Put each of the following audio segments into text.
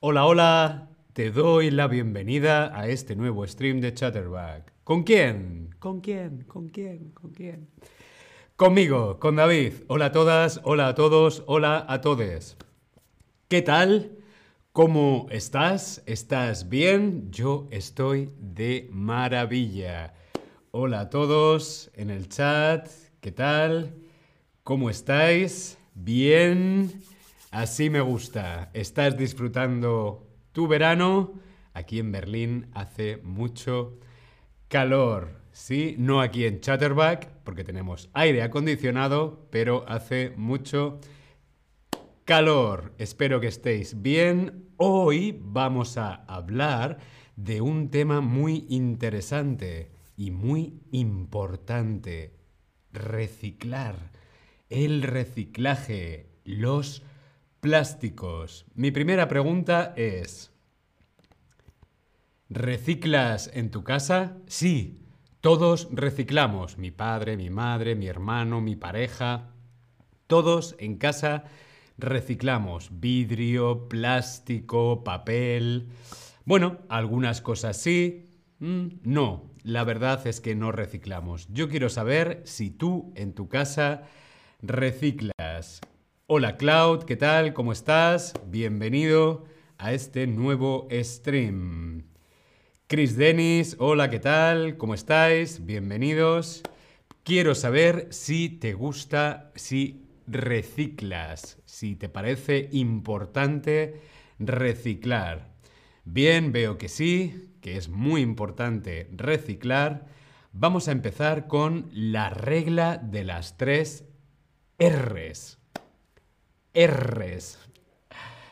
Hola, hola, te doy la bienvenida a este nuevo stream de Chatterback. ¿Con quién? ¿Con quién? ¿Con quién? ¿Con quién? Conmigo, con David. Hola a todas, hola a todos, hola a todes. ¿Qué tal? ¿Cómo estás? ¿Estás bien? Yo estoy de maravilla. Hola a todos en el chat. ¿Qué tal? ¿Cómo estáis? ¿Bien? Así me gusta. ¿Estás disfrutando tu verano? Aquí en Berlín hace mucho calor. Sí, no aquí en Chatterback, porque tenemos aire acondicionado, pero hace mucho calor. Espero que estéis bien. Hoy vamos a hablar de un tema muy interesante y muy importante. Reciclar. El reciclaje. Los Plásticos. Mi primera pregunta es, ¿reciclas en tu casa? Sí, todos reciclamos. Mi padre, mi madre, mi hermano, mi pareja. Todos en casa reciclamos vidrio, plástico, papel. Bueno, algunas cosas sí. Mm, no, la verdad es que no reciclamos. Yo quiero saber si tú en tu casa reciclas. Hola Cloud, ¿qué tal? ¿Cómo estás? Bienvenido a este nuevo stream. Chris Dennis, hola, ¿qué tal? ¿Cómo estáis? Bienvenidos. Quiero saber si te gusta, si reciclas, si te parece importante reciclar. Bien, veo que sí, que es muy importante reciclar. Vamos a empezar con la regla de las tres R's. R's.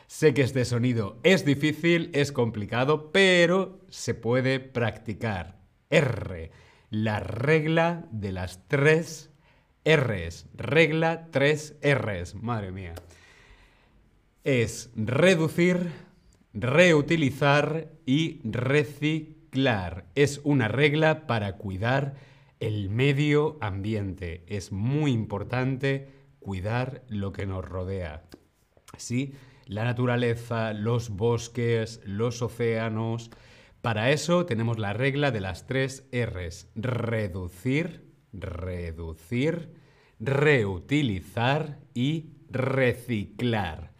Sé que este sonido es difícil, es complicado, pero se puede practicar. R, la regla de las tres R's. Regla tres R's. Madre mía. Es reducir, reutilizar y reciclar. Es una regla para cuidar el medio ambiente. Es muy importante cuidar lo que nos rodea. ¿Sí? La naturaleza, los bosques, los océanos. Para eso tenemos la regla de las tres R's. Reducir, reducir, reutilizar y reciclar.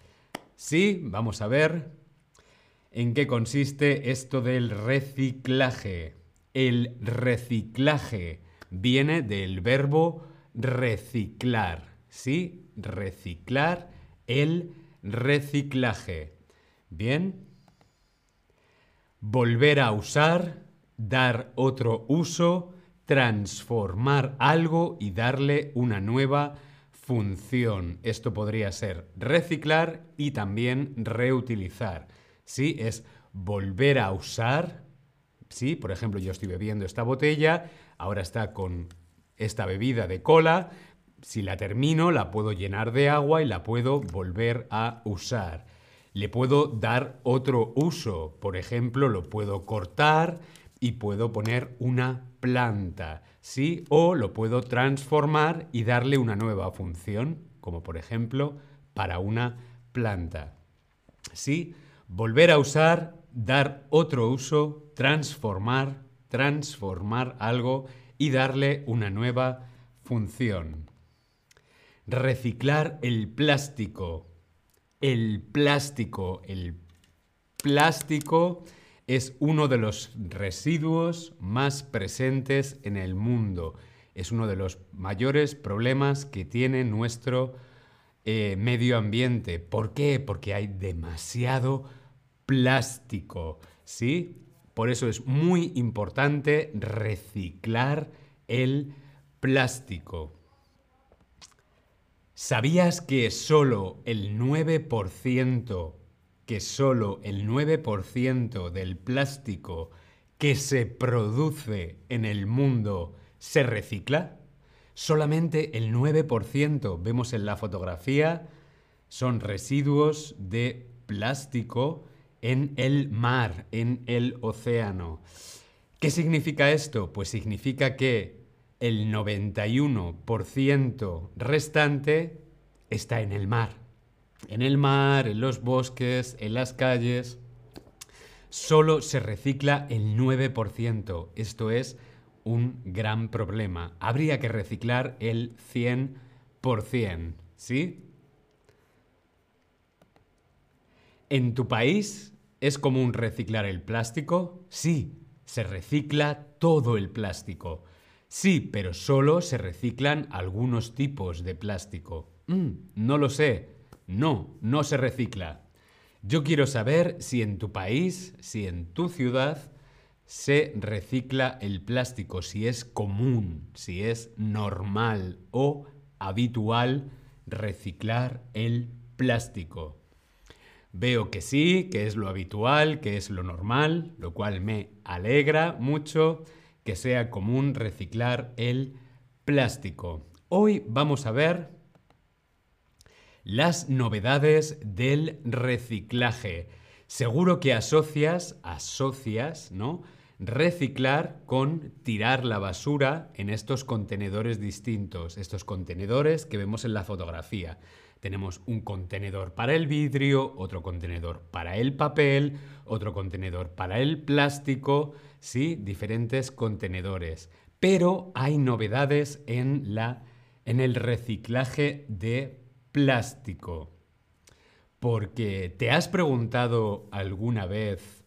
Sí, vamos a ver en qué consiste esto del reciclaje. El reciclaje viene del verbo reciclar. ¿Sí? Reciclar el reciclaje. Bien. Volver a usar, dar otro uso, transformar algo y darle una nueva función. Esto podría ser reciclar y también reutilizar. ¿Sí? Es volver a usar. ¿Sí? Por ejemplo, yo estoy bebiendo esta botella, ahora está con esta bebida de cola, si la termino, la puedo llenar de agua y la puedo volver a usar. Le puedo dar otro uso. Por ejemplo, lo puedo cortar y puedo poner una planta. ¿Sí? O lo puedo transformar y darle una nueva función, como por ejemplo para una planta. ¿Sí? Volver a usar, dar otro uso, transformar, transformar algo y darle una nueva función. Reciclar el plástico. El plástico. El plástico es uno de los residuos más presentes en el mundo. Es uno de los mayores problemas que tiene nuestro eh, medio ambiente. ¿Por qué? Porque hay demasiado plástico. ¿Sí? Por eso es muy importante reciclar el plástico. ¿Sabías que solo el 9%, que solo el 9% del plástico que se produce en el mundo se recicla? Solamente el 9%, vemos en la fotografía, son residuos de plástico en el mar, en el océano. ¿Qué significa esto? Pues significa que el 91% restante está en el mar. en el mar, en los bosques, en las calles, solo se recicla el 9%. Esto es un gran problema. Habría que reciclar el 100%, ¿sí? ¿En tu país es común reciclar el plástico? Sí, se recicla todo el plástico. Sí, pero solo se reciclan algunos tipos de plástico. Mm, no lo sé. No, no se recicla. Yo quiero saber si en tu país, si en tu ciudad, se recicla el plástico, si es común, si es normal o habitual reciclar el plástico. Veo que sí, que es lo habitual, que es lo normal, lo cual me alegra mucho que sea común reciclar el plástico. Hoy vamos a ver las novedades del reciclaje. Seguro que asocias, asocias, ¿no? Reciclar con tirar la basura en estos contenedores distintos, estos contenedores que vemos en la fotografía. Tenemos un contenedor para el vidrio, otro contenedor para el papel, otro contenedor para el plástico, ¿sí? Diferentes contenedores. Pero hay novedades en, la, en el reciclaje de plástico. Porque te has preguntado alguna vez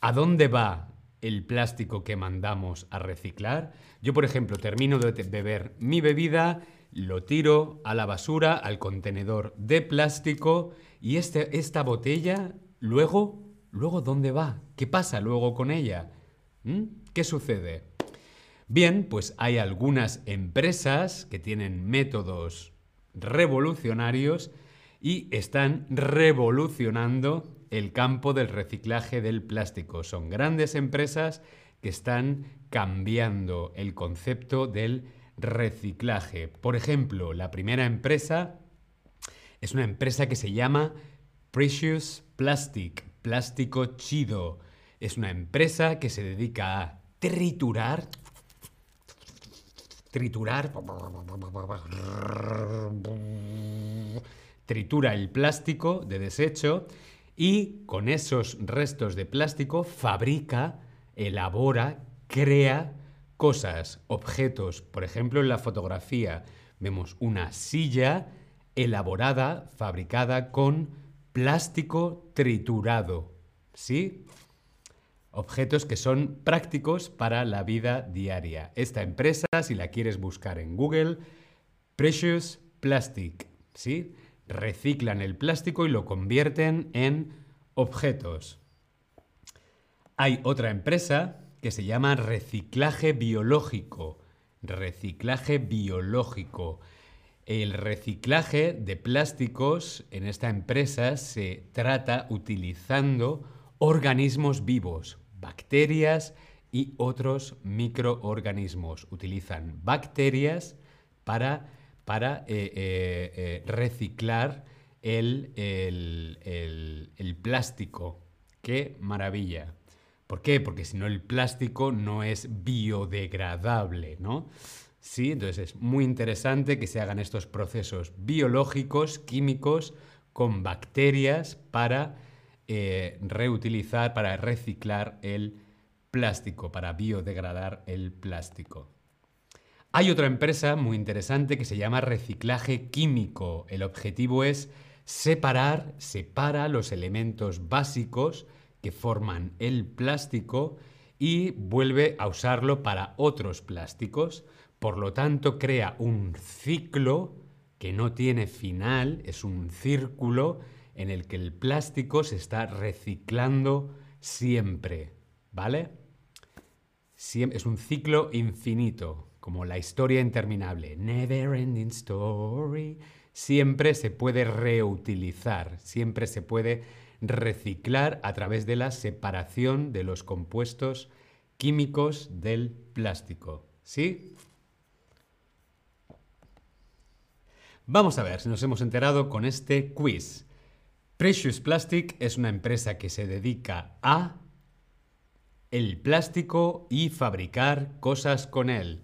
a dónde va el plástico que mandamos a reciclar. Yo, por ejemplo, termino de beber mi bebida lo tiro a la basura, al contenedor de plástico y este, esta botella, luego, luego, ¿dónde va? ¿Qué pasa luego con ella? ¿Mm? ¿Qué sucede? Bien, pues hay algunas empresas que tienen métodos revolucionarios y están revolucionando el campo del reciclaje del plástico. Son grandes empresas que están cambiando el concepto del reciclaje. Por ejemplo, la primera empresa es una empresa que se llama Precious Plastic, plástico chido. Es una empresa que se dedica a triturar, triturar, tritura el plástico de desecho y con esos restos de plástico fabrica, elabora, crea cosas, objetos. Por ejemplo, en la fotografía vemos una silla elaborada, fabricada con plástico triturado. ¿Sí? Objetos que son prácticos para la vida diaria. Esta empresa, si la quieres buscar en Google, Precious Plastic, ¿sí? Reciclan el plástico y lo convierten en objetos. Hay otra empresa que se llama reciclaje biológico. Reciclaje biológico. El reciclaje de plásticos en esta empresa se trata utilizando organismos vivos, bacterias y otros microorganismos. Utilizan bacterias para, para eh, eh, eh, reciclar el, el plástico. ¡Qué maravilla! ¿Por qué? Porque si no el plástico no es biodegradable, ¿no? Sí, entonces es muy interesante que se hagan estos procesos biológicos, químicos, con bacterias para reutilizar, para reciclar el plástico, para biodegradar el plástico. Hay otra empresa muy interesante que se llama reciclaje químico. El objetivo es separar, separa los elementos básicos que forman el plástico y vuelve a usarlo para otros plásticos. Por lo tanto, crea un ciclo que no tiene final, es un círculo en el que el plástico se está reciclando siempre, ¿vale? es un ciclo infinito, como la historia interminable. Never ending story. Siempre se puede reutilizar, siempre se puede reciclar a través de la separación de los compuestos químicos del plástico. ¿Sí? Vamos a ver si nos hemos enterado con este quiz. Precious Plastic es una empresa que se dedica a el plástico y fabricar cosas con él.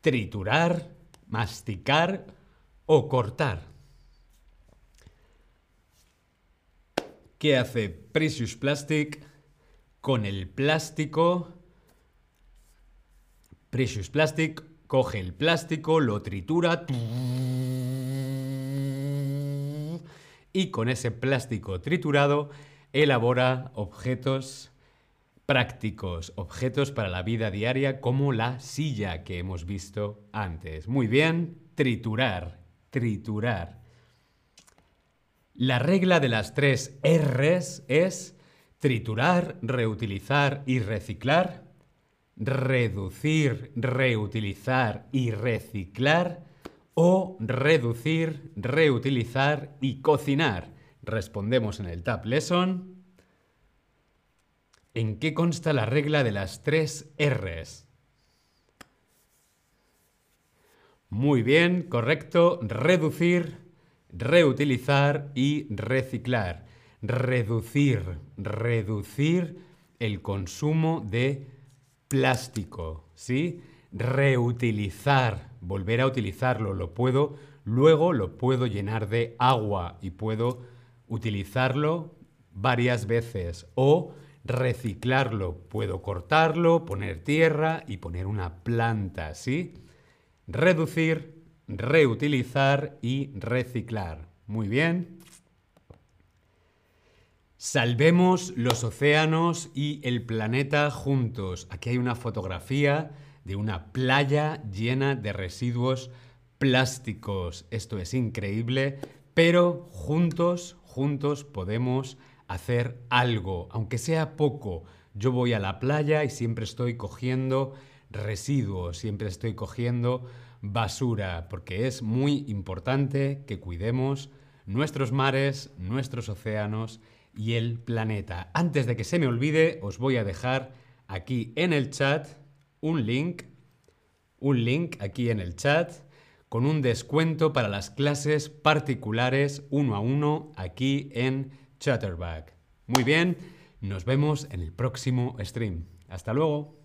Triturar, masticar o cortar. ¿Qué hace Precious Plastic con el plástico? Precious Plastic coge el plástico, lo tritura y con ese plástico triturado elabora objetos prácticos, objetos para la vida diaria como la silla que hemos visto antes. Muy bien, triturar, triturar. La regla de las tres R's es triturar, reutilizar y reciclar, reducir, reutilizar y reciclar o reducir, reutilizar y cocinar. Respondemos en el Tab Lesson. ¿En qué consta la regla de las tres R's? Muy bien, correcto. Reducir, reutilizar y reciclar. Reducir, reducir el consumo de plástico, ¿sí? Reutilizar, volver a utilizarlo, lo puedo, luego lo puedo llenar de agua y puedo utilizarlo varias veces o reciclarlo. Puedo cortarlo, poner tierra y poner una planta, ¿sí? Reducir, reutilizar y reciclar. Muy bien. Salvemos los océanos y el planeta juntos. Aquí hay una fotografía de una playa llena de residuos plásticos. Esto es increíble, pero juntos, juntos podemos hacer algo, aunque sea poco. Yo voy a la playa y siempre estoy cogiendo residuos, siempre estoy cogiendo basura, porque es muy importante que cuidemos nuestros mares, nuestros océanos y el planeta. Antes de que se me olvide, os voy a dejar aquí en el chat un link, un link aquí en el chat con un descuento para las clases particulares uno a uno aquí en Chatterback. Muy bien, nos vemos en el próximo stream. Hasta luego.